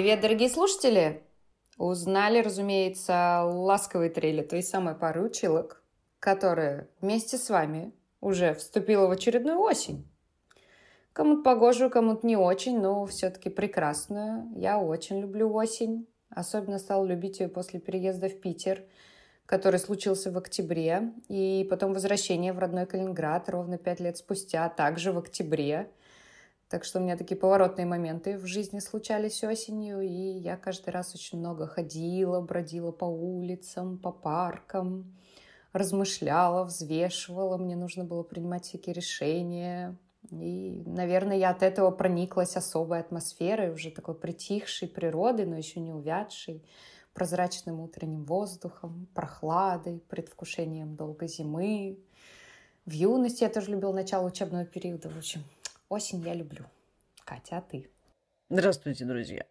Привет, дорогие слушатели! Узнали, разумеется, ласковые трели той самой пары училок, которая вместе с вами уже вступила в очередную осень. Кому-то погожую, кому-то не очень, но все-таки прекрасную. Я очень люблю осень. Особенно стал любить ее после переезда в Питер, который случился в октябре, и потом возвращение в родной Калининград ровно пять лет спустя, также в октябре. Так что у меня такие поворотные моменты в жизни случались осенью, и я каждый раз очень много ходила, бродила по улицам, по паркам, размышляла, взвешивала, мне нужно было принимать всякие решения. И, наверное, я от этого прониклась особой атмосферой, уже такой притихшей природы, но еще не увядшей, прозрачным утренним воздухом, прохладой, предвкушением долгой зимы. В юности я тоже любила начало учебного периода. В общем, осень я люблю. Катя, а ты? Здравствуйте, друзья.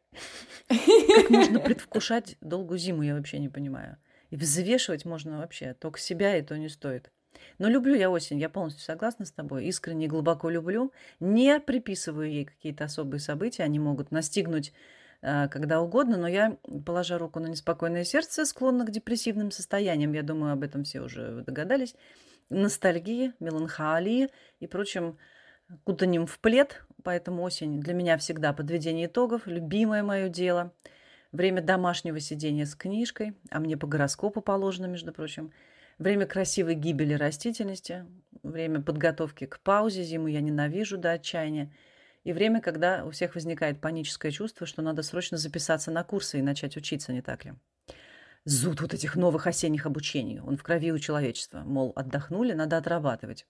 Как можно предвкушать долгую зиму, я вообще не понимаю. И взвешивать можно вообще только себя, и то не стоит. Но люблю я осень, я полностью согласна с тобой, искренне и глубоко люблю. Не приписываю ей какие-то особые события, они могут настигнуть э, когда угодно, но я, положа руку на неспокойное сердце, склонна к депрессивным состояниям. Я думаю, об этом все уже догадались. Ностальгии, меланхолии и прочим кутанем в плед. Поэтому осень для меня всегда подведение итогов, любимое мое дело. Время домашнего сидения с книжкой, а мне по гороскопу положено, между прочим – Время красивой гибели растительности, время подготовки к паузе зимы я ненавижу до отчаяния. И время, когда у всех возникает паническое чувство, что надо срочно записаться на курсы и начать учиться, не так ли? Зуд вот этих новых осенних обучений. Он в крови у человечества. Мол, отдохнули, надо отрабатывать.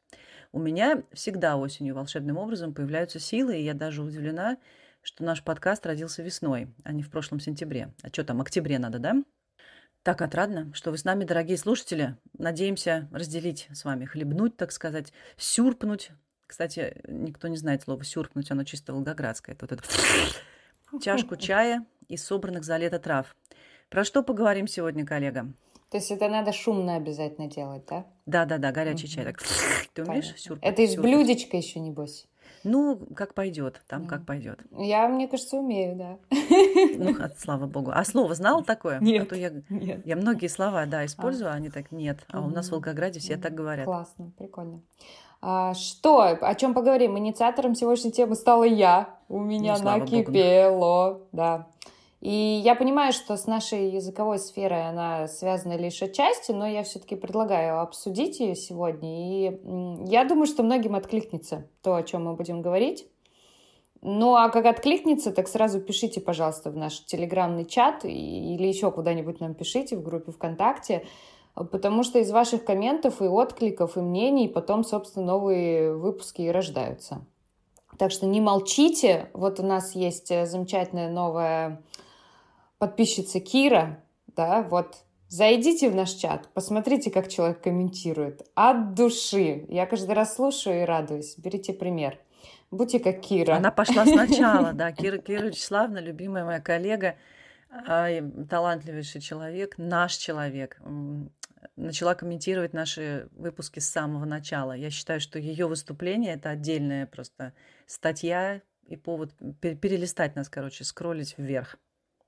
У меня всегда осенью волшебным образом появляются силы, и я даже удивлена, что наш подкаст родился весной, а не в прошлом сентябре. А что там, октябре надо, да? Так отрадно, что вы с нами, дорогие слушатели. Надеемся разделить с вами, хлебнуть, так сказать, сюрпнуть. Кстати, никто не знает слово сюрпнуть, оно чисто волгоградское. Это вот это чашку чая из собранных за лето трав. Про что поговорим сегодня, коллега? То есть это надо шумно обязательно делать, да? Да, да, да, горячий чай. Так, ты умеешь сюрпнуть? Это из блюдечка еще, небось. Ну, как пойдет, там как пойдет. Я, мне кажется, умею, да. Ну, слава богу. А слово знал такое? Нет. А то я, нет. я многие слова, да, использую, а они так нет. А у нас в Волгограде все так говорят. Классно, прикольно. А, что, о чем поговорим? Инициатором сегодняшней темы стала я. У меня ну, накипело, богу. да. И я понимаю, что с нашей языковой сферой она связана лишь отчасти, но я все-таки предлагаю обсудить ее сегодня. И я думаю, что многим откликнется то, о чем мы будем говорить. Ну, а как откликнется, так сразу пишите, пожалуйста, в наш телеграмный чат или еще куда-нибудь нам пишите в группе ВКонтакте, потому что из ваших комментов и откликов, и мнений потом, собственно, новые выпуски и рождаются. Так что не молчите. Вот у нас есть э, замечательная новая подписчица Кира, да, вот Зайдите в наш чат, посмотрите, как человек комментирует. От души. Я каждый раз слушаю и радуюсь. Берите пример. Будьте как Кира. Она пошла сначала, да. Кира, Кира Вячеславовна, любимая моя коллега, а, талантливейший человек, наш человек. Начала комментировать наши выпуски с самого начала. Я считаю, что ее выступление это отдельная просто статья и повод перелистать нас, короче, скроллить вверх.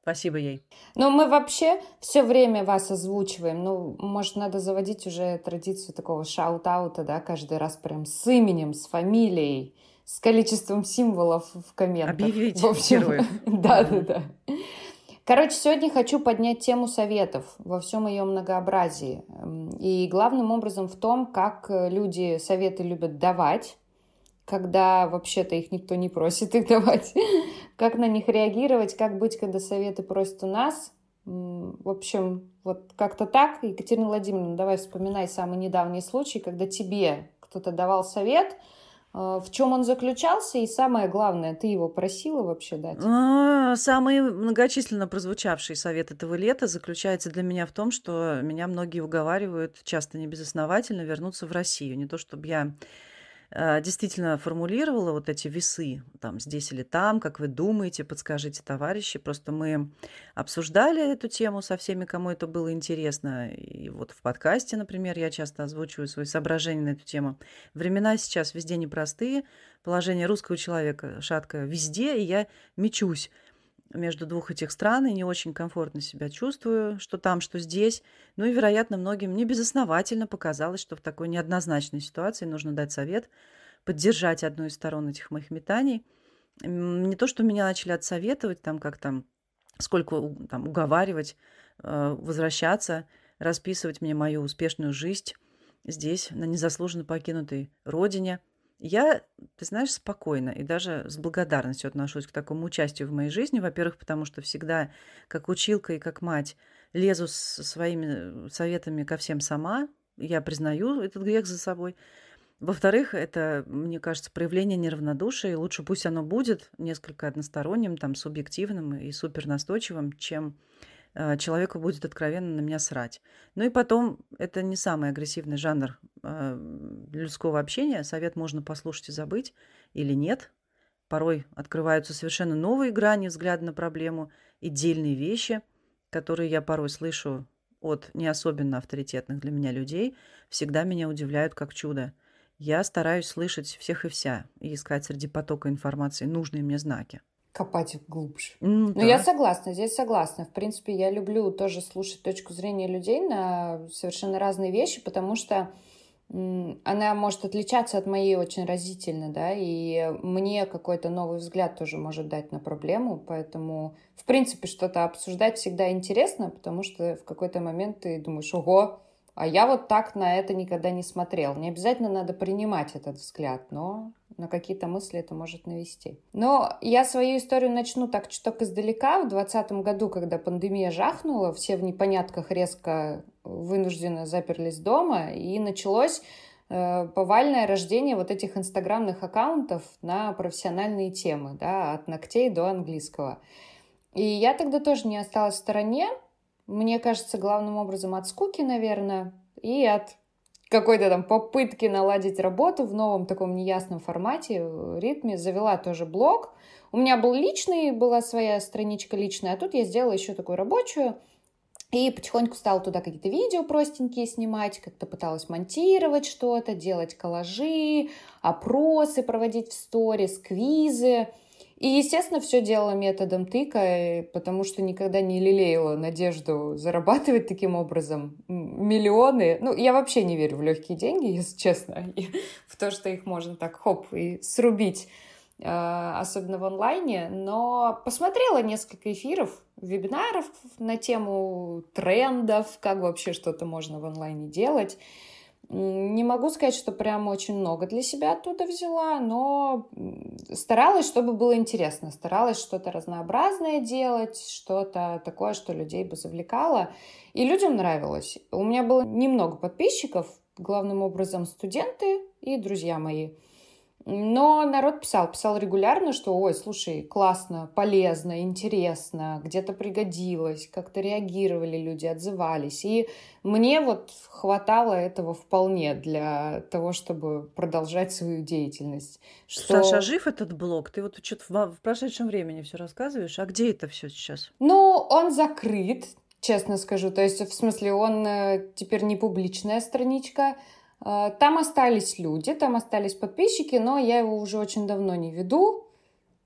Спасибо ей. Но мы вообще все время вас озвучиваем. Ну, может, надо заводить уже традицию такого шаут-аута, да, каждый раз прям с именем, с фамилией, с количеством символов в комментах. Объявить в общем. Да, да, да. Короче, сегодня хочу поднять тему советов во всем ее многообразии. И главным образом в том, как люди советы любят давать, когда вообще-то их никто не просит их давать, как на них реагировать, как быть, когда советы просят у нас. В общем, вот как-то так. Екатерина Владимировна, давай вспоминай самый недавний случай, когда тебе кто-то давал совет, э, в чем он заключался, и самое главное, ты его просила вообще дать? А, самый многочисленно прозвучавший совет этого лета заключается для меня в том, что меня многие уговаривают, часто небезосновательно, вернуться в Россию. Не то, чтобы я действительно формулировала вот эти весы, там, здесь или там, как вы думаете, подскажите, товарищи. Просто мы обсуждали эту тему со всеми, кому это было интересно. И вот в подкасте, например, я часто озвучиваю свои соображения на эту тему. Времена сейчас везде непростые, положение русского человека шаткое везде, и я мечусь между двух этих стран и не очень комфортно себя чувствую, что там, что здесь. Ну и, вероятно, многим не безосновательно показалось, что в такой неоднозначной ситуации нужно дать совет, поддержать одну из сторон этих моих метаний. Не то, что меня начали отсоветовать, там как там, сколько там уговаривать, э, возвращаться, расписывать мне мою успешную жизнь здесь, на незаслуженно покинутой родине – я, ты знаешь, спокойно и даже с благодарностью отношусь к такому участию в моей жизни. Во-первых, потому что всегда, как училка и как мать, лезу со своими советами ко всем сама. Я признаю этот грех за собой. Во-вторых, это, мне кажется, проявление неравнодушия, и лучше пусть оно будет несколько односторонним, там, субъективным и супернастойчивым, чем Э, человеку будет откровенно на меня срать. Ну и потом, это не самый агрессивный жанр э, людского общения. Совет можно послушать и забыть или нет. Порой открываются совершенно новые грани взгляда на проблему, и дельные вещи, которые я порой слышу от не особенно авторитетных для меня людей, всегда меня удивляют как чудо. Я стараюсь слышать всех и вся и искать среди потока информации нужные мне знаки копать глубже. Mm, ну, я согласна, здесь согласна. В принципе, я люблю тоже слушать точку зрения людей на совершенно разные вещи, потому что она может отличаться от моей очень разительно, да, и мне какой-то новый взгляд тоже может дать на проблему, поэтому, в принципе, что-то обсуждать всегда интересно, потому что в какой-то момент ты думаешь, ого, а я вот так на это никогда не смотрел. Не обязательно надо принимать этот взгляд, но на какие-то мысли это может навести. Но я свою историю начну так чуток издалека. В 2020 году, когда пандемия жахнула, все в непонятках резко вынужденно заперлись дома, и началось э, повальное рождение вот этих инстаграмных аккаунтов на профессиональные темы, да, от ногтей до английского. И я тогда тоже не осталась в стороне. Мне кажется, главным образом от скуки, наверное, и от какой-то там попытки наладить работу в новом таком неясном формате, ритме, завела тоже блог. У меня был личный, была своя страничка личная, а тут я сделала еще такую рабочую, и потихоньку стала туда какие-то видео простенькие снимать, как-то пыталась монтировать что-то, делать коллажи, опросы проводить в сторис, квизы. И, естественно, все делала методом тыка, потому что никогда не лелеяла надежду зарабатывать таким образом миллионы. Ну, я вообще не верю в легкие деньги, если честно, и в то, что их можно так хоп и срубить, а, особенно в онлайне. Но посмотрела несколько эфиров, вебинаров на тему трендов, как вообще что-то можно в онлайне делать. Не могу сказать, что прям очень много для себя оттуда взяла, но старалась, чтобы было интересно. Старалась что-то разнообразное делать, что-то такое, что людей бы завлекало. И людям нравилось. У меня было немного подписчиков, главным образом студенты и друзья мои – но народ писал, писал регулярно, что, ой, слушай, классно, полезно, интересно, где-то пригодилось, как-то реагировали люди, отзывались. И мне вот хватало этого вполне для того, чтобы продолжать свою деятельность. Что... Саша, жив этот блог? Ты вот что-то в, прошедшем времени все рассказываешь, а где это все сейчас? Ну, он закрыт, честно скажу. То есть, в смысле, он э, теперь не публичная страничка, а, там остались люди, там остались подписчики, но я его уже очень давно не веду,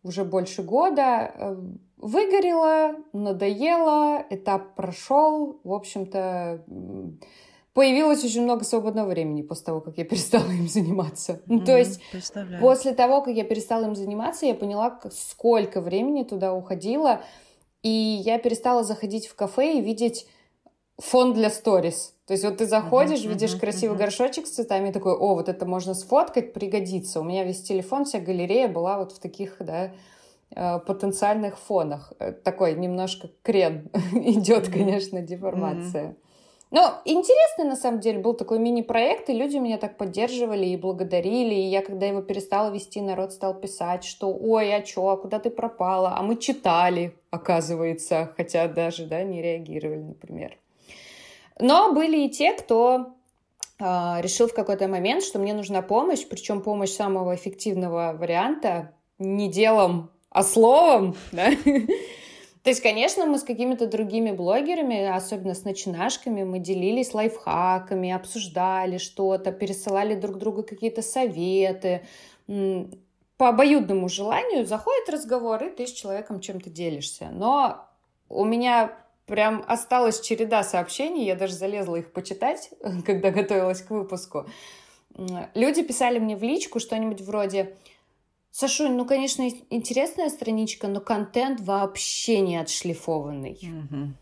уже больше года. Э, выгорела, надоело, этап прошел. В общем-то, появилось очень много свободного времени после того, как я перестала им заниматься. Mm-hmm, То есть после того, как я перестала им заниматься, я поняла, сколько времени туда уходило. И я перестала заходить в кафе и видеть фон для сторис. То есть вот ты заходишь, uh-huh, видишь uh-huh, красивый uh-huh. горшочек с цветами, и такой, о, вот это можно сфоткать, пригодится. У меня весь телефон, вся галерея была вот в таких, да, э, потенциальных фонах. Э, такой немножко крен идет, конечно, деформация. Но интересный, на самом деле, был такой мини-проект, и люди меня так поддерживали и благодарили. И я, когда его перестала вести, народ стал писать, что «Ой, а чё, а куда ты пропала?» А мы читали, оказывается, хотя даже, да, не реагировали, например. Но были и те, кто э, решил в какой-то момент, что мне нужна помощь, причем помощь самого эффективного варианта, не делом, а словом, да? То есть, конечно, мы с какими-то другими блогерами, особенно с начинашками, мы делились лайфхаками, обсуждали что-то, пересылали друг другу какие-то советы. по обоюдному желанию заходит разговор, и ты с человеком чем-то делишься. Но у меня прям осталась череда сообщений, я даже залезла их почитать, когда готовилась к выпуску. Люди писали мне в личку что-нибудь вроде Сашунь, ну, конечно, интересная страничка, но контент вообще не отшлифованный. Угу.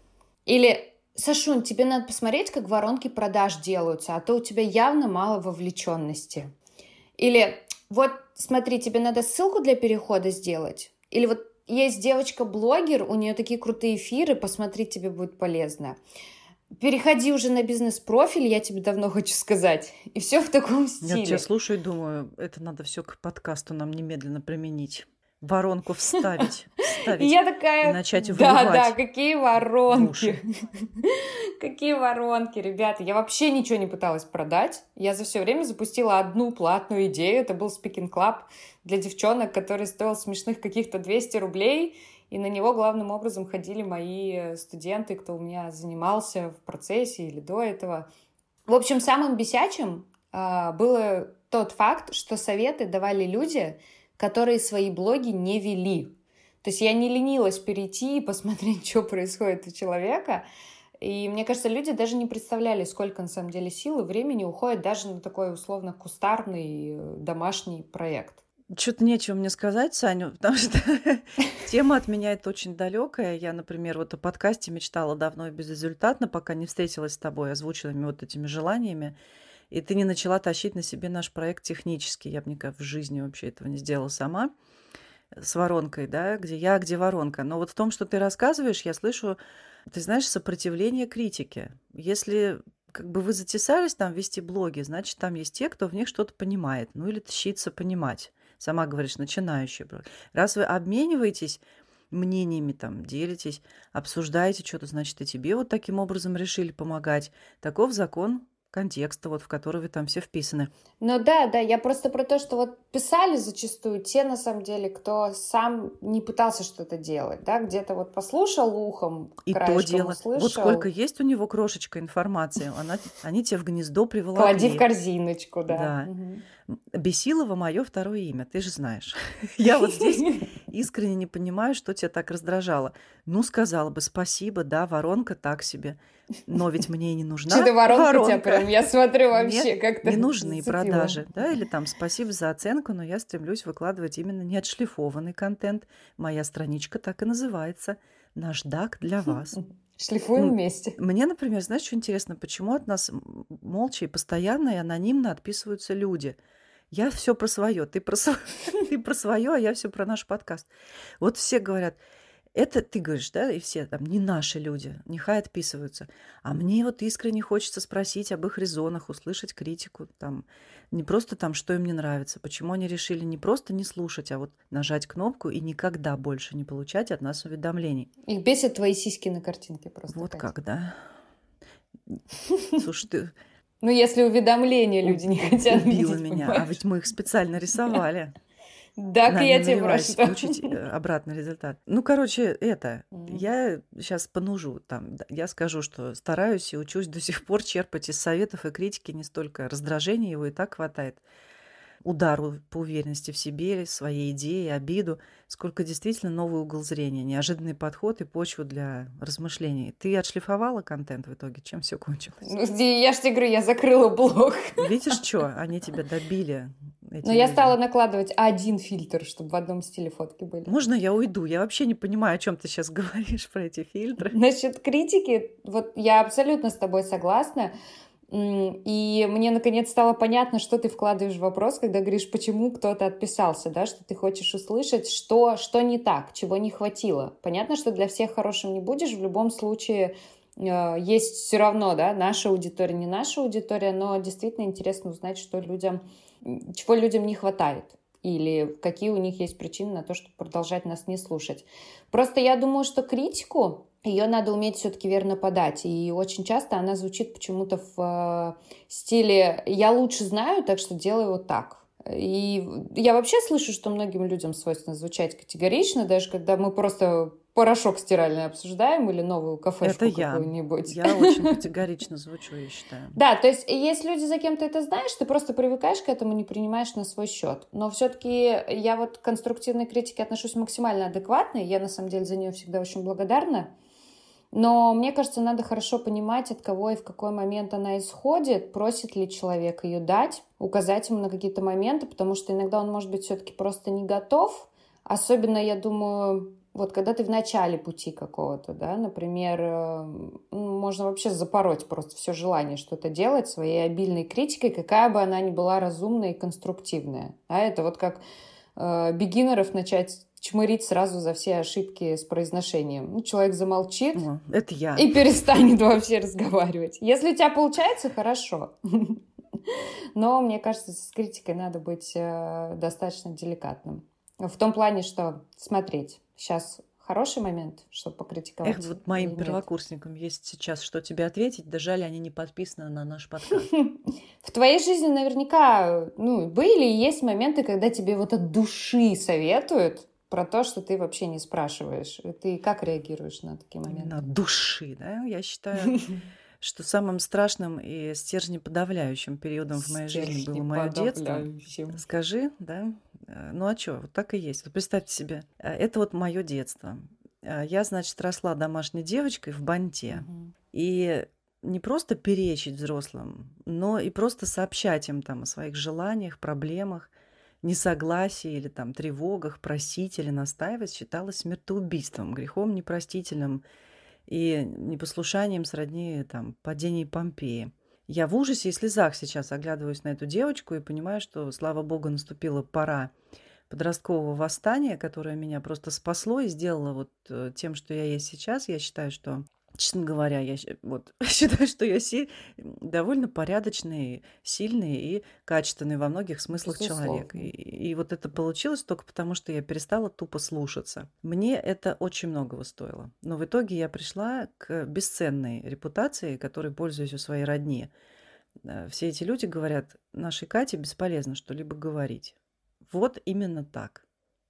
Или Сашунь, тебе надо посмотреть, как воронки продаж делаются, а то у тебя явно мало вовлеченности. Или вот смотри, тебе надо ссылку для перехода сделать. Или вот есть девочка-блогер, у нее такие крутые эфиры, посмотри, тебе будет полезно. Переходи уже на бизнес-профиль, я тебе давно хочу сказать. И все в таком стиле. Я тебя слушаю и думаю, это надо все к подкасту нам немедленно применить воронку вставить. Вставить я такая... И начать Да, да, какие воронки. какие воронки, ребята. Я вообще ничего не пыталась продать. Я за все время запустила одну платную идею. Это был Speaking Club для девчонок, который стоил смешных каких-то 200 рублей. И на него главным образом ходили мои студенты, кто у меня занимался в процессе или до этого. В общем, самым бесячим э, было тот факт, что советы давали люди, которые свои блоги не вели. То есть я не ленилась перейти и посмотреть, что происходит у человека. И мне кажется, люди даже не представляли, сколько на самом деле сил и времени уходит даже на такой условно кустарный э, домашний проект. Что-то нечего мне сказать, Саню, потому что тема от меня это очень далекая. Я, например, вот о подкасте мечтала давно и безрезультатно, пока не встретилась с тобой озвученными вот этими желаниями. И ты не начала тащить на себе наш проект технический. Я бы никогда в жизни вообще этого не сделала сама с воронкой, да, где я, где воронка. Но вот в том, что ты рассказываешь, я слышу, ты знаешь, сопротивление критике. Если как бы вы затесались там вести блоги, значит, там есть те, кто в них что-то понимает, ну или тащится понимать. Сама говоришь, начинающий. Раз вы обмениваетесь мнениями, там, делитесь, обсуждаете что-то, значит, и тебе вот таким образом решили помогать. Таков закон контекста, вот в который вы там все вписаны. Ну да, да, я просто про то, что вот писали зачастую те, на самом деле, кто сам не пытался что-то делать, да, где-то вот послушал ухом, И то дело. Услышал. Вот сколько есть у него крошечка информации, она, они тебе в гнездо приволокли. Клади в корзиночку, да. Да. Угу. Бесилова мое второе имя, ты же знаешь. Я вот здесь искренне не понимаю, что тебя так раздражало. Ну, сказала бы спасибо, да, воронка так себе. Но ведь мне и не нужна Что-то воронка, воронка. тебя прям, я смотрю вообще как-то Не нужны зацепила. продажи, да, или там спасибо за оценку, но я стремлюсь выкладывать именно неотшлифованный контент. Моя страничка так и называется. Наждак для вас. Шлифуем вместе. Мне, например, знаешь, что интересно, почему от нас молча и постоянно и анонимно отписываются люди – я все про свое, ты про, свое, ты про свое, а я все про наш подкаст. Вот все говорят, это ты говоришь, да, и все там не наши люди, нехай отписываются. А мне вот искренне хочется спросить об их резонах, услышать критику, там, не просто там, что им не нравится, почему они решили не просто не слушать, а вот нажать кнопку и никогда больше не получать от нас уведомлений. Их бесят твои сиськи на картинке просто. Вот как, да. Слушай, ты ну, если уведомления люди не хотят Убила меня, а ведь мы их специально рисовали. Так я тебе прошу. получить э, обратный результат. Ну, короче, это, я сейчас понужу там, я скажу, что стараюсь и учусь до сих пор черпать из советов и критики не столько раздражения, его и так хватает, удару по уверенности в себе, своей идее, обиду, сколько действительно новый угол зрения, неожиданный подход и почву для размышлений. Ты отшлифовала контент в итоге? Чем все кончилось? Ну, я же тебе говорю, я закрыла блог. Видишь, что? Они тебя добили. Но я стала накладывать один фильтр, чтобы в одном стиле фотки были. Можно я уйду? Я вообще не понимаю, о чем ты сейчас говоришь про эти фильтры. Насчет критики, вот я абсолютно с тобой согласна. И мне наконец стало понятно, что ты вкладываешь в вопрос, когда говоришь, почему кто-то отписался, да, что ты хочешь услышать, что, что не так, чего не хватило. Понятно, что для всех хорошим не будешь, в любом случае э, есть все равно, да, наша аудитория, не наша аудитория, но действительно интересно узнать, что людям, чего людям не хватает или какие у них есть причины на то, чтобы продолжать нас не слушать. Просто я думаю, что критику ее надо уметь все-таки верно подать. И очень часто она звучит почему-то в э, стиле «я лучше знаю, так что делаю вот так». И я вообще слышу, что многим людям свойственно звучать категорично, даже когда мы просто порошок стиральный обсуждаем или новую кафешку Это я. какую-нибудь. Я очень категорично звучу, я считаю. Да, то есть есть люди, за кем ты это знаешь, ты просто привыкаешь к этому, не принимаешь на свой счет. Но все-таки я вот к конструктивной критике отношусь максимально адекватно, и я на самом деле за нее всегда очень благодарна. Но мне кажется, надо хорошо понимать, от кого и в какой момент она исходит, просит ли человек ее дать, указать ему на какие-то моменты, потому что иногда он может быть все-таки просто не готов. Особенно, я думаю, вот когда ты в начале пути какого-то, да, например, э, можно вообще запороть просто все желание что-то делать своей обильной критикой, какая бы она ни была разумная и конструктивная. А это вот как э, бегинеров начать чмырить сразу за все ошибки с произношением. Ну, человек замолчит О, это я. и перестанет вообще разговаривать. Если у тебя получается, хорошо. Но мне кажется, с критикой надо быть э, достаточно деликатным. В том плане, что смотреть сейчас хороший момент, чтобы покритиковать? Эх, вот моим первокурсникам есть сейчас что тебе ответить, да жаль, они не подписаны на наш подкаст. В твоей жизни наверняка ну, были и есть моменты, когда тебе вот от души советуют про то, что ты вообще не спрашиваешь. Ты как реагируешь на такие моменты? На души, да? Я считаю, что самым страшным и стержнеподавляющим периодом в моей жизни было мое детство. Скажи, да? Э, ну а что, вот так и есть. Вот представьте себе, э, это вот мое детство. Э, я, значит, росла домашней девочкой в банте. Угу. И не просто перечить взрослым, но и просто сообщать им там о своих желаниях, проблемах, несогласии или там тревогах, просить или настаивать считалось смертоубийством, грехом непростительным и непослушанием сродни там падении Помпеи. Я в ужасе и слезах сейчас оглядываюсь на эту девочку и понимаю, что, слава богу, наступила пора подросткового восстания, которое меня просто спасло и сделало вот э, тем, что я есть сейчас. Я считаю, что Честно говоря, я вот, считаю, что я си- довольно порядочный, сильный и качественный во многих смыслах человек. И, и вот это получилось только потому, что я перестала тупо слушаться. Мне это очень многого стоило. Но в итоге я пришла к бесценной репутации, которой пользуюсь у своей родни. Э, все эти люди говорят, нашей Кате бесполезно что-либо говорить. Вот именно так.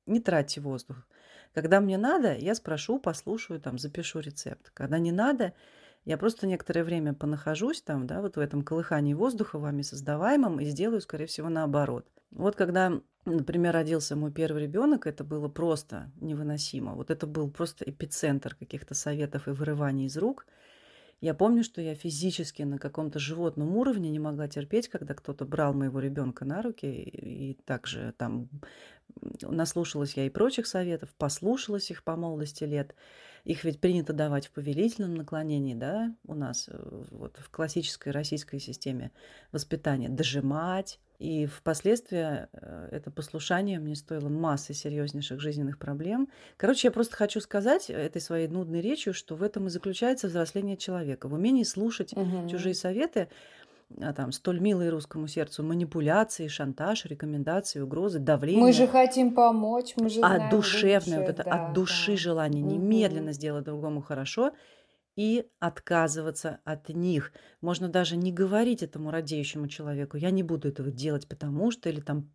Не тратьте воздух. Когда мне надо, я спрошу, послушаю, там, запишу рецепт. Когда не надо, я просто некоторое время понахожусь там, да, вот в этом колыхании воздуха вами создаваемом и сделаю, скорее всего, наоборот. Вот когда, например, родился мой первый ребенок, это было просто невыносимо. Вот это был просто эпицентр каких-то советов и вырываний из рук – я помню, что я физически на каком-то животном уровне не могла терпеть, когда кто-то брал моего ребенка на руки, и, и также там наслушалась я и прочих советов, послушалась их по молодости лет. Их ведь принято давать в повелительном наклонении, да, у нас э, вот в классической российской системе воспитания. Дожимать, и впоследствии э, это послушание мне стоило массы серьезнейших жизненных проблем. Короче, я просто хочу сказать этой своей нудной речью, что в этом и заключается взросление человека. В умении слушать угу. чужие советы, а там столь милые русскому сердцу манипуляции, шантаж, рекомендации, угрозы, давление. Мы же хотим помочь, мы же знаем от душевное, вот это да, от души да. желание немедленно угу. сделать другому хорошо и отказываться от них. Можно даже не говорить этому радеющему человеку, я не буду этого делать, потому что, или там,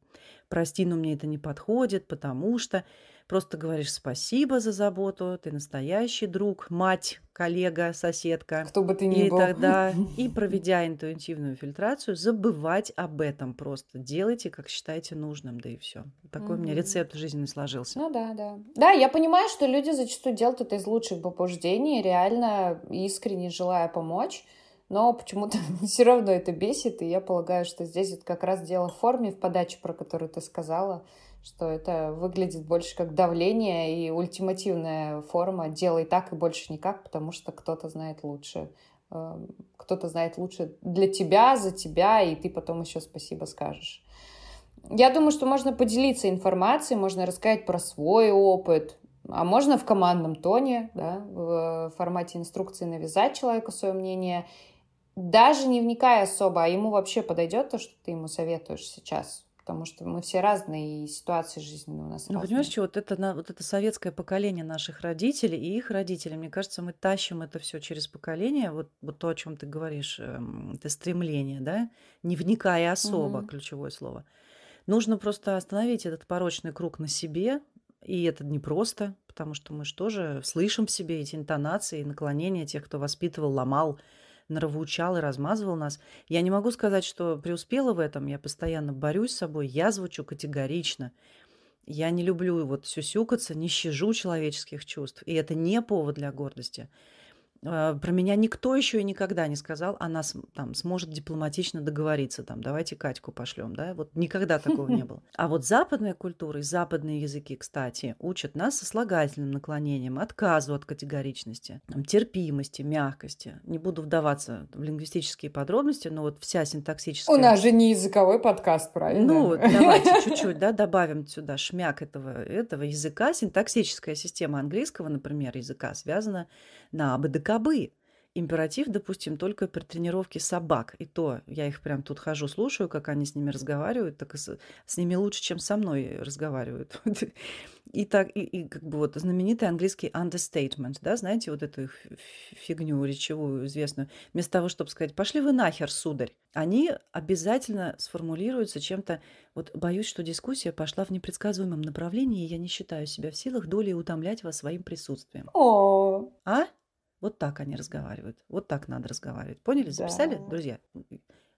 прости, но мне это не подходит, потому что. Просто говоришь спасибо за заботу, ты настоящий друг, мать, коллега, соседка. Кто бы ты ни и был. тогда, и проведя интуитивную фильтрацию, забывать об этом просто. Делайте, как считаете нужным, да и все. Такой у меня рецепт жизненный сложился. Ну да, да. Да, я понимаю, что люди зачастую делают это из лучших побуждений, реально искренне желая помочь но почему-то все равно это бесит, и я полагаю, что здесь вот как раз дело в форме, в подаче, про которую ты сказала, что это выглядит больше как давление и ультимативная форма «делай так и больше никак», потому что кто-то знает лучше. Эм, кто-то знает лучше для тебя, за тебя, и ты потом еще спасибо скажешь. Я думаю, что можно поделиться информацией, можно рассказать про свой опыт, а можно в командном тоне, да, в формате инструкции навязать человеку свое мнение, даже не вникая особо, а ему вообще подойдет то, что ты ему советуешь сейчас потому что мы все разные, и ситуации жизненные у нас ну, разные. понимаешь, что вот это, вот это советское поколение наших родителей и их родителей, мне кажется, мы тащим это все через поколение, вот, вот то, о чем ты говоришь, эм, это стремление, да, не вникая особо, угу. ключевое слово. Нужно просто остановить этот порочный круг на себе, и это непросто, потому что мы же тоже слышим в себе эти интонации, наклонения тех, кто воспитывал, ломал, нравоучал и размазывал нас. Я не могу сказать, что преуспела в этом, я постоянно борюсь с собой, я звучу категорично. Я не люблю вот сюсюкаться, не щажу человеческих чувств, и это не повод для гордости. А, про меня никто еще и никогда не сказал, она там сможет дипломатично договориться, там, давайте Катьку пошлем, да, вот никогда такого не было. А вот западная культура и западные языки, кстати, учат нас сослагательным наклонением, отказу от категоричности, там, терпимости, мягкости. Не буду вдаваться в лингвистические подробности, но вот вся синтаксическая... У нас же не языковой подкаст, правильно? Ну, давайте чуть-чуть, да, добавим сюда шмяк этого, этого языка. Синтаксическая система английского, например, языка связана на АБДКБы. Императив, допустим, только при тренировке собак. И то я их прям тут хожу, слушаю, как они с ними разговаривают, так и с, с ними лучше, чем со мной разговаривают. И так, и, и как бы вот знаменитый английский understatement, да, знаете, вот эту фигню речевую известную. Вместо того, чтобы сказать, пошли вы нахер, сударь, они обязательно сформулируются чем-то, вот боюсь, что дискуссия пошла в непредсказуемом направлении, и я не считаю себя в силах долей утомлять вас своим присутствием. О, А? Вот так они разговаривают. Вот так надо разговаривать. Поняли? Записали, Да. друзья?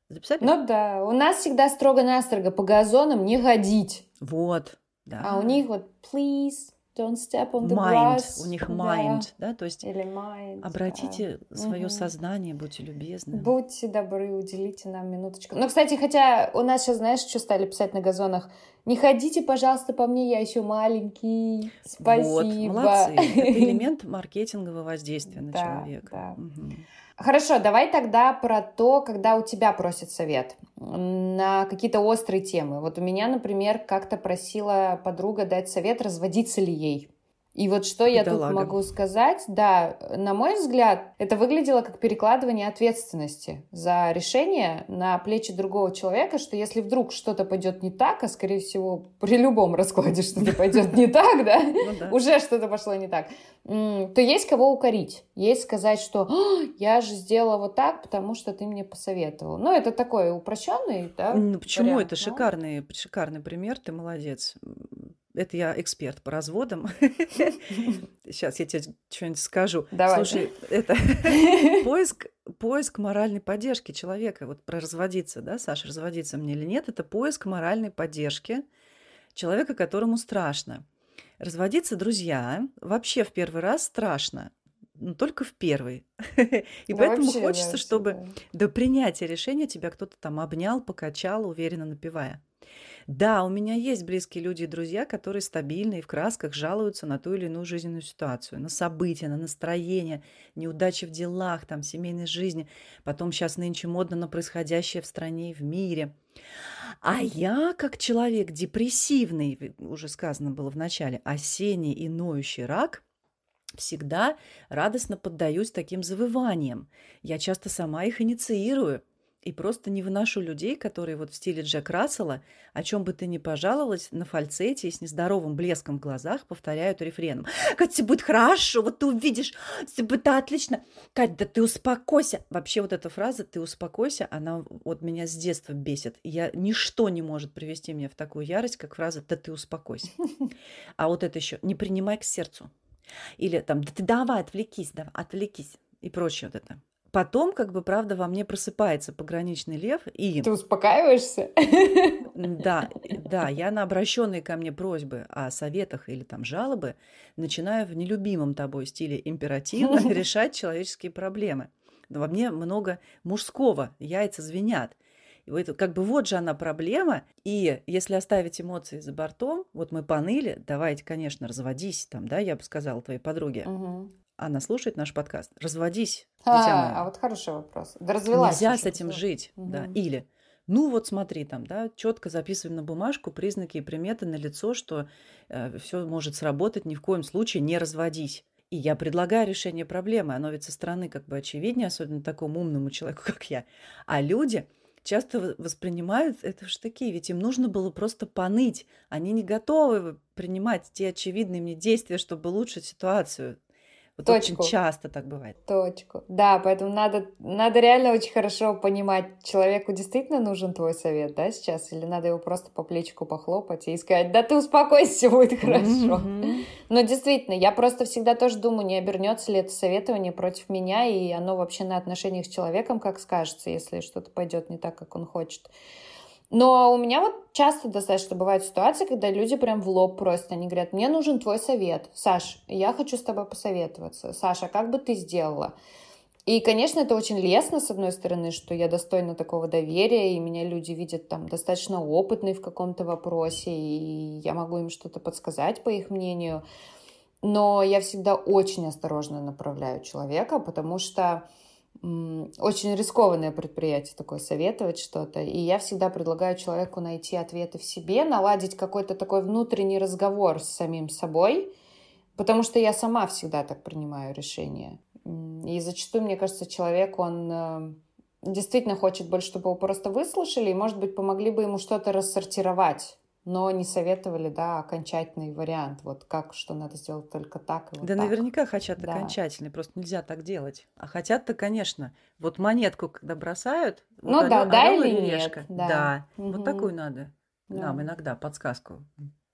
Записали? ну да, у нас всегда строго-настрого по газонам не ходить. Вот. Да. А у них вот please don't step on the mind. grass. У них Да. mind, да, то есть Или mind. обратите свое Мгм. сознание, будьте любезны. да. Будьте добры, уделите нам минуточку. Ну, кстати, хотя у нас сейчас, знаешь, что стали писать на газонах? Не ходите, пожалуйста, по мне, я еще маленький. Спасибо. Вот, молодцы. Это элемент маркетингового воздействия на Да, человека. да. Мгм. Хорошо, давай тогда про то, когда у тебя просят совет на какие-то острые темы. Вот у меня, например, как-то просила подруга дать совет, разводиться ли ей. И вот что я тут Бедолага. могу сказать, да, на мой взгляд, это выглядело как перекладывание ответственности за решение на плечи другого человека, что если вдруг что-то пойдет не так, а скорее всего при любом раскладе что-то пойдет не так, да, Ну да. уже что-то пошло не так, то есть кого укорить. Есть сказать, что «А, я же сделала вот так, потому что ты мне посоветовал. Ну, это такой упрощенный, да? Ну почему? Это шикарный, шикарный пример, ты молодец. Это я эксперт по разводам. Сейчас я тебе что-нибудь скажу. Давай. Слушай, это поиск, поиск моральной поддержки человека. Вот про разводиться, да, Саша, разводиться мне или нет, это поиск моральной поддержки человека, которому страшно. Разводиться, друзья, вообще в первый раз страшно. Ну, только в первый. И Да поэтому вообще, да, хочется, чтобы всегда. до принятия решения тебя кто-то там обнял, покачал, уверенно напевая. Да, у меня есть близкие люди и друзья, которые стабильно и в красках жалуются на ту или иную жизненную ситуацию, на события, на настроение, неудачи в делах, там, семейной жизни. Потом сейчас нынче модно на происходящее в стране и в мире. А я, как человек депрессивный, уже сказано было в начале, осенний и ноющий рак, всегда радостно поддаюсь таким завываниям. Я часто сама их инициирую. И просто не выношу людей, которые вот в стиле Джек Рассела, о чем бы ты ни пожаловалась, на фальцете и с нездоровым блеском в глазах повторяют рефреном. Кать, все будет хорошо, вот ты увидишь, все будет отлично. Кать, да ты успокойся. Вообще вот эта фраза «ты успокойся», она вот меня с детства бесит. Я, ничто не может привести меня в такую ярость, как фраза «да ты успокойся». А вот это еще «не принимай к сердцу». Или там «да ты давай, отвлекись, давай, отвлекись» и прочее вот это. Потом, как бы, правда, во мне просыпается пограничный лев, и Ты успокаиваешься? да, да, я на обращенные ко мне просьбы о советах или там жалобы начинаю в нелюбимом тобой стиле императивно решать человеческие проблемы. Но во мне много мужского, яйца звенят. И вот как бы вот же она проблема. И если оставить эмоции за бортом, вот мы поныли, давайте, конечно, разводись там, да, я бы сказала твоей подруге. Мгм. Она слушает наш подкаст. Разводись, А, а вот хороший вопрос. Да развелась Нельзя с этим жить, да. Мгм. Или, ну вот смотри там, да, четко записываем на бумажку признаки и приметы на лицо, что все может сработать, ни в коем случае не разводись. И я предлагаю решение проблемы. Оно ведь со стороны как бы очевиднее, особенно такому умному человеку, как я. А люди часто воспринимают это в штыки, ведь им нужно было просто поныть. Они не готовы принимать те очевидные мне действия, чтобы улучшить ситуацию. Вот Точку. Очень часто так бывает. Точку. Да, поэтому надо, надо реально очень хорошо понимать, человеку действительно нужен твой совет, да, сейчас, или надо его просто по плечику похлопать и сказать, да ты успокойся, будет хорошо. Mm-hmm. Но действительно, я просто всегда тоже думаю, не обернется ли это советование против меня, и оно вообще на отношениях с человеком, как скажется, если что-то пойдет не так, как он хочет. Но у меня вот часто достаточно бывают ситуации, когда люди прям в лоб просят, они говорят, мне нужен твой совет. Саш, я хочу с тобой посоветоваться. Саша, как бы ты сделала? И, конечно, это очень лестно, с одной стороны, что я достойна такого доверия, и меня люди видят там достаточно опытной в каком-то вопросе, и я могу им что-то подсказать по их мнению. Но я всегда очень осторожно направляю человека, потому что очень рискованное предприятие такое, советовать что-то. И я всегда предлагаю человеку найти ответы в себе, наладить какой-то такой внутренний разговор с самим собой, потому что я сама всегда так принимаю решения. И зачастую, мне кажется, человек, он э, действительно хочет больше, чтобы его просто выслушали, и, может быть, помогли бы ему что-то рассортировать но не советовали, да, окончательный вариант, вот как, что надо сделать только так и вот Да так. наверняка хотят да. окончательный, просто нельзя так делать. А хотят-то, конечно, вот монетку, когда бросают, ну вот да, орел, да или, или нет, да, да. Угу. вот такую надо да. нам иногда подсказку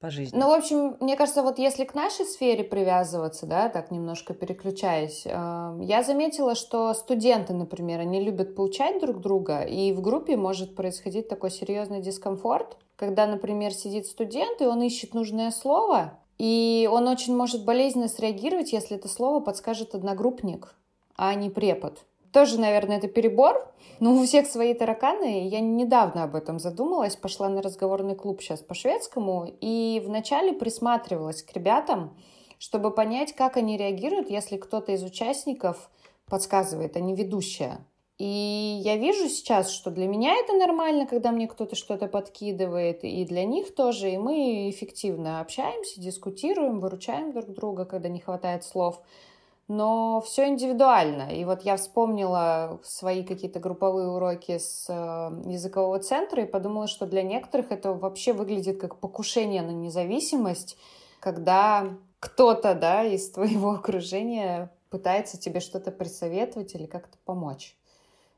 по жизни. Ну, в общем, мне кажется, вот если к нашей сфере привязываться, да, так немножко переключаясь, э, я заметила, что студенты, например, они любят получать друг друга, и в группе может происходить такой серьезный дискомфорт, когда, например, сидит студент, и он ищет нужное слово, и он очень может болезненно среагировать, если это слово подскажет одногруппник, а не препод. Тоже, наверное, это перебор, но у всех свои тараканы. Я недавно об этом задумалась, пошла на разговорный клуб сейчас по шведскому, и вначале присматривалась к ребятам, чтобы понять, как они реагируют, если кто-то из участников подсказывает, а не ведущая. И я вижу сейчас, что для меня это нормально, когда мне кто-то что-то подкидывает, и для них тоже, и мы эффективно общаемся, дискутируем, выручаем друг друга, когда не хватает слов но все индивидуально. И вот я вспомнила свои какие-то групповые уроки с э, языкового центра и подумала, что для некоторых это вообще выглядит как покушение на независимость, когда кто-то да, из твоего окружения пытается тебе что-то присоветовать или как-то помочь.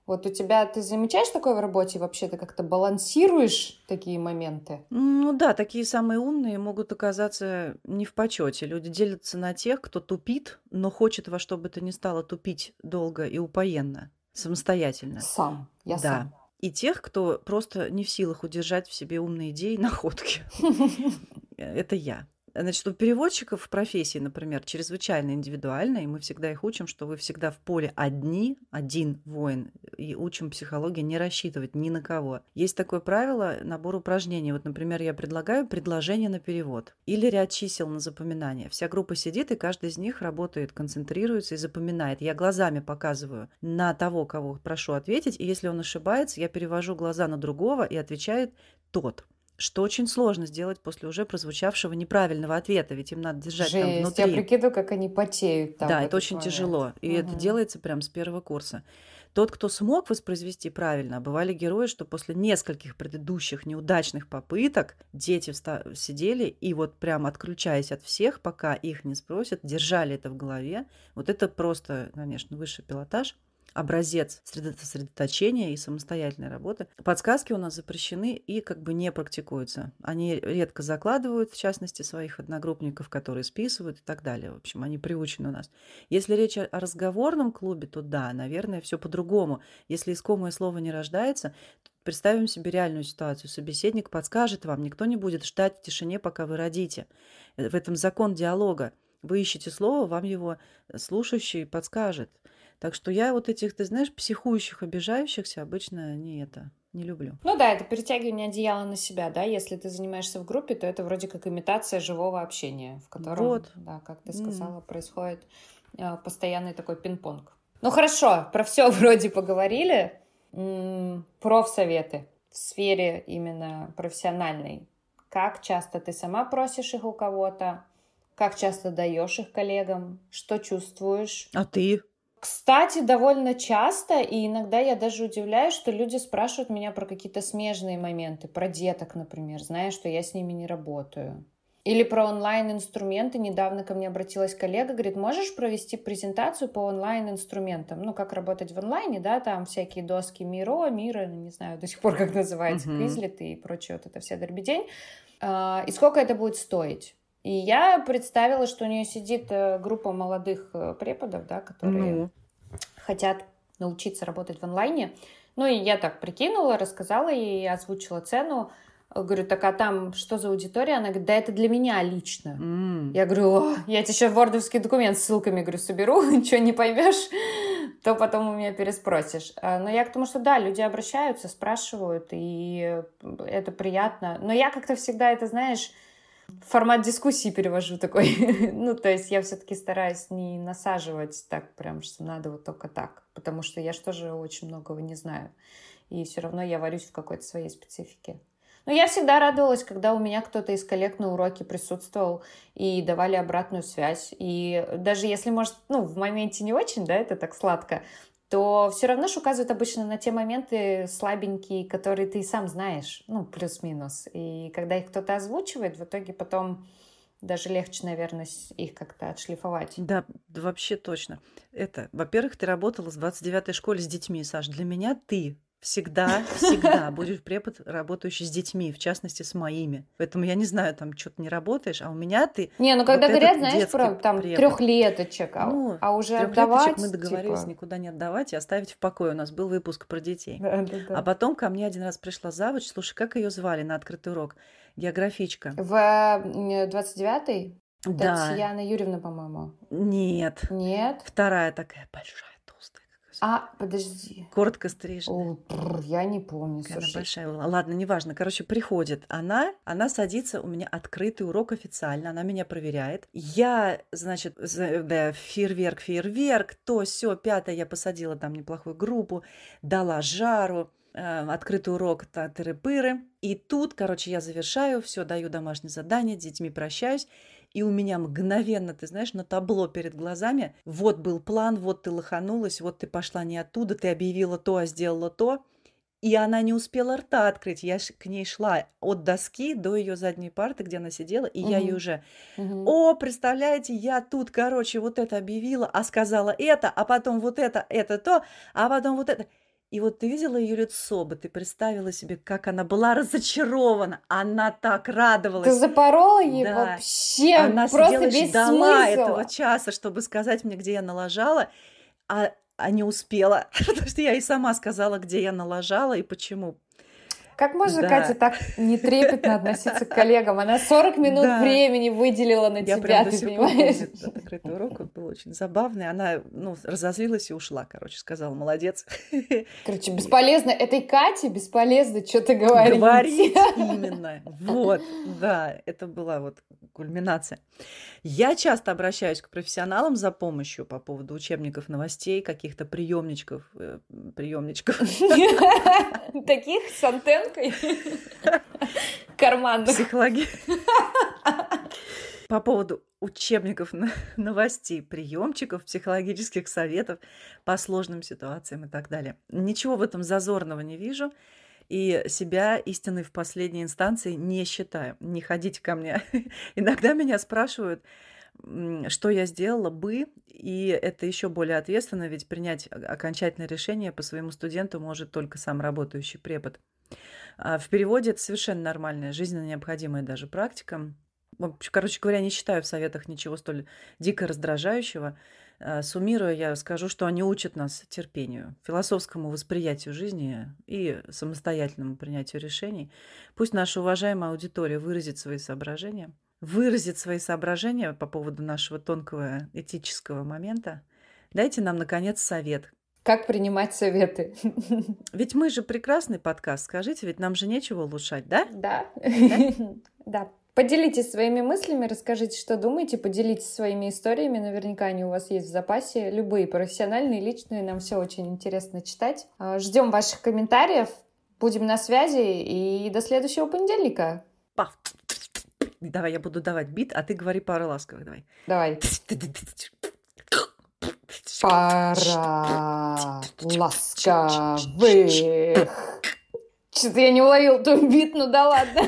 Вот у тебя, ты замечаешь такое в работе вообще, ты как-то балансируешь такие моменты? Ну да, такие самые умные могут оказаться не в почете. Люди делятся на тех, кто тупит, но хочет во что бы то ни стало тупить долго и упоенно, самостоятельно. Сам, я да. сам. И тех, кто просто не в силах удержать в себе умные идеи и находки. Это я. Значит, у переводчиков профессии, например, чрезвычайно индивидуально, и мы всегда их учим, что вы всегда в поле одни, один воин, и учим психологии не рассчитывать ни на кого. Есть такое правило, набор упражнений. Вот, например, я предлагаю предложение на перевод или ряд чисел на запоминание. Вся группа сидит, и каждый из них работает, концентрируется и запоминает. Я глазами показываю на того, кого прошу ответить, и если он ошибается, я перевожу глаза на другого и отвечает тот что очень сложно сделать после уже прозвучавшего неправильного ответа, ведь им надо держать Жесть, там внутри. Я прикидываю, как они потеют там. Да, это очень момент. тяжело, и угу. это делается прям с первого курса. Тот, кто смог воспроизвести правильно, бывали герои, что после нескольких предыдущих неудачных попыток дети сидели и вот прям отключаясь от всех, пока их не спросят, держали это в голове. Вот это просто, конечно, высший пилотаж образец сосредоточения и самостоятельной работы. Подсказки у нас запрещены и как бы не практикуются. Они редко закладывают, в частности, своих одногруппников, которые списывают и так далее. В общем, они приучены у нас. Если речь о разговорном клубе, то да, наверное, все по-другому. Если искомое слово не рождается, представим себе реальную ситуацию. Собеседник подскажет вам, никто не будет ждать в тишине, пока вы родите. В этом закон диалога. Вы ищете слово, вам его слушающий подскажет. Так что я вот этих, ты знаешь, психующих, обижающихся обычно не это, не люблю. Ну да, это перетягивание одеяла на себя, да. Если ты занимаешься в группе, то это вроде как имитация живого общения, в котором, вот. да, как ты сказала, mm. происходит э, постоянный такой пинг-понг. Ну хорошо, про все вроде поговорили. М-м, профсоветы в сфере именно профессиональной. Как часто ты сама просишь их у кого-то? Как часто даешь их коллегам? Что чувствуешь? А ты? Кстати, довольно часто, и иногда я даже удивляюсь, что люди спрашивают меня про какие-то смежные моменты, про деток, например, зная, что я с ними не работаю. Или про онлайн-инструменты. Недавно ко мне обратилась коллега, говорит, можешь провести презентацию по онлайн-инструментам? Ну, как работать в онлайне, да, там всякие доски Миро, Мира, ну, не знаю до сих пор, как называется, uh-huh. Quizlet и прочее, вот это вся дорбедень. А, и сколько это будет стоить? И я представила, что у нее сидит э, группа молодых э, преподов, да, которые ну. хотят научиться работать в онлайне. Ну и я так прикинула, рассказала ей, озвучила цену. Говорю, так а там что за аудитория? Она говорит, да это для меня лично. Mm. Я говорю, О, я тебе сейчас вордовский документ с ссылками, говорю, соберу, что не поймешь, то потом у меня переспросишь. А, но я к тому, что да, люди обращаются, спрашивают, и это приятно. Но я как-то всегда это, знаешь, формат дискуссии перевожу такой. ну, то есть я все-таки стараюсь не насаживать так прям, что надо вот только так, потому что я же тоже очень многого не знаю. И все равно я варюсь в какой-то своей специфике. Но я всегда радовалась, когда у меня кто-то из коллег на уроке присутствовал и давали обратную связь. И даже если, может, ну, в моменте не очень, да, это так сладко, то все равно же указывают обычно на те моменты слабенькие, которые ты сам знаешь, ну, плюс-минус. И когда их кто-то озвучивает, в итоге потом даже легче, наверное, их как-то отшлифовать. Да, вообще точно. Это, во-первых, ты работала в 29-й школе с детьми, Саш. Для меня ты Всегда, всегда будешь препод, работающий с детьми, в частности, с моими. Поэтому я не знаю, там что-то не работаешь, а у меня ты... Не, ну когда вот говорят, знаешь, про там трехлеточек, а, ну, а уже отдавать... мы договорились типа... никуда не отдавать и оставить в покое. У нас был выпуск про детей. Да, да, да. А потом ко мне один раз пришла завуч, слушай, как ее звали на открытый урок? Географичка. В 29-й? Да. Татьяна Юрьевна, по-моему. Нет. Нет? Вторая такая большая а, подожди. Коротко стриженная. О, я не помню. Она большая была. Ладно, неважно. Короче, приходит она, она садится, у меня открытый урок официально, она меня проверяет. Я, значит, фейерверк, фейерверк, то все, пятое, я посадила там неплохую группу, дала жару, э, открытый урок тыры-пыры. И тут, короче, я завершаю, все, даю домашнее задание, с детьми прощаюсь и у меня мгновенно, ты знаешь, на табло перед глазами, вот был план, вот ты лоханулась, вот ты пошла не оттуда, ты объявила то, а сделала то. И она не успела рта открыть. Я к ней шла от доски до ее задней парты, где она сидела, и угу. я ей уже, угу. о, представляете, я тут, короче, вот это объявила, а сказала это, а потом вот это, это то, а потом вот это. И вот ты видела ее лицо бы, ты представила себе, как она была разочарована. Она так радовалась. Ты запорола ей да. вообще она просто сидела, весь ждала смысл. этого часа, чтобы сказать мне, где я налажала, а, а не успела. Потому что я и сама сказала, где я налажала и почему. Как можно, да. Катя, так нетрепетно относиться к коллегам? Она 40 минут да. времени выделила на Я тебя, ты понимаешь? Помню, этот открытый урок, был очень забавный. Она, ну, разозлилась и ушла, короче, сказала, молодец. Короче, бесполезно. Этой Кате бесполезно что-то говорить. Говорить именно. Вот, да, это была вот кульминация. Я часто обращаюсь к профессионалам за помощью по поводу учебников новостей, каких-то приемничков, э, приемничков. Таких с антенкой карманных. Психологи. По поводу учебников новостей, приемчиков, психологических советов по сложным ситуациям и так далее. Ничего в этом зазорного не вижу и себя истиной в последней инстанции не считаю. Не ходите ко мне. Иногда меня спрашивают, что я сделала бы, и это еще более ответственно, ведь принять окончательное решение по своему студенту может только сам работающий препод. А в переводе это совершенно нормальная, жизненно необходимая даже практика. Короче говоря, не считаю в советах ничего столь дико раздражающего. Э, суммируя, я скажу, что они учат нас терпению, философскому восприятию жизни и самостоятельному принятию решений. Пусть наша уважаемая аудитория выразит свои соображения, выразит свои соображения по поводу нашего тонкого этического момента. Дайте нам, наконец, совет. Как принимать советы? Ведь мы же прекрасный подкаст, скажите, ведь нам же нечего улучшать, да? Да. Да. да. Поделитесь своими мыслями, расскажите, что думаете, поделитесь своими историями, наверняка они у вас есть в запасе, любые, профессиональные, личные, нам все очень интересно читать. А, Ждем ваших комментариев, будем на связи и до следующего понедельника. Пах. Давай, я буду давать бит, а ты говори пару ласковых, давай. Давай. Пара ласковых. Что-то я не уловил твой бит, ну да ладно.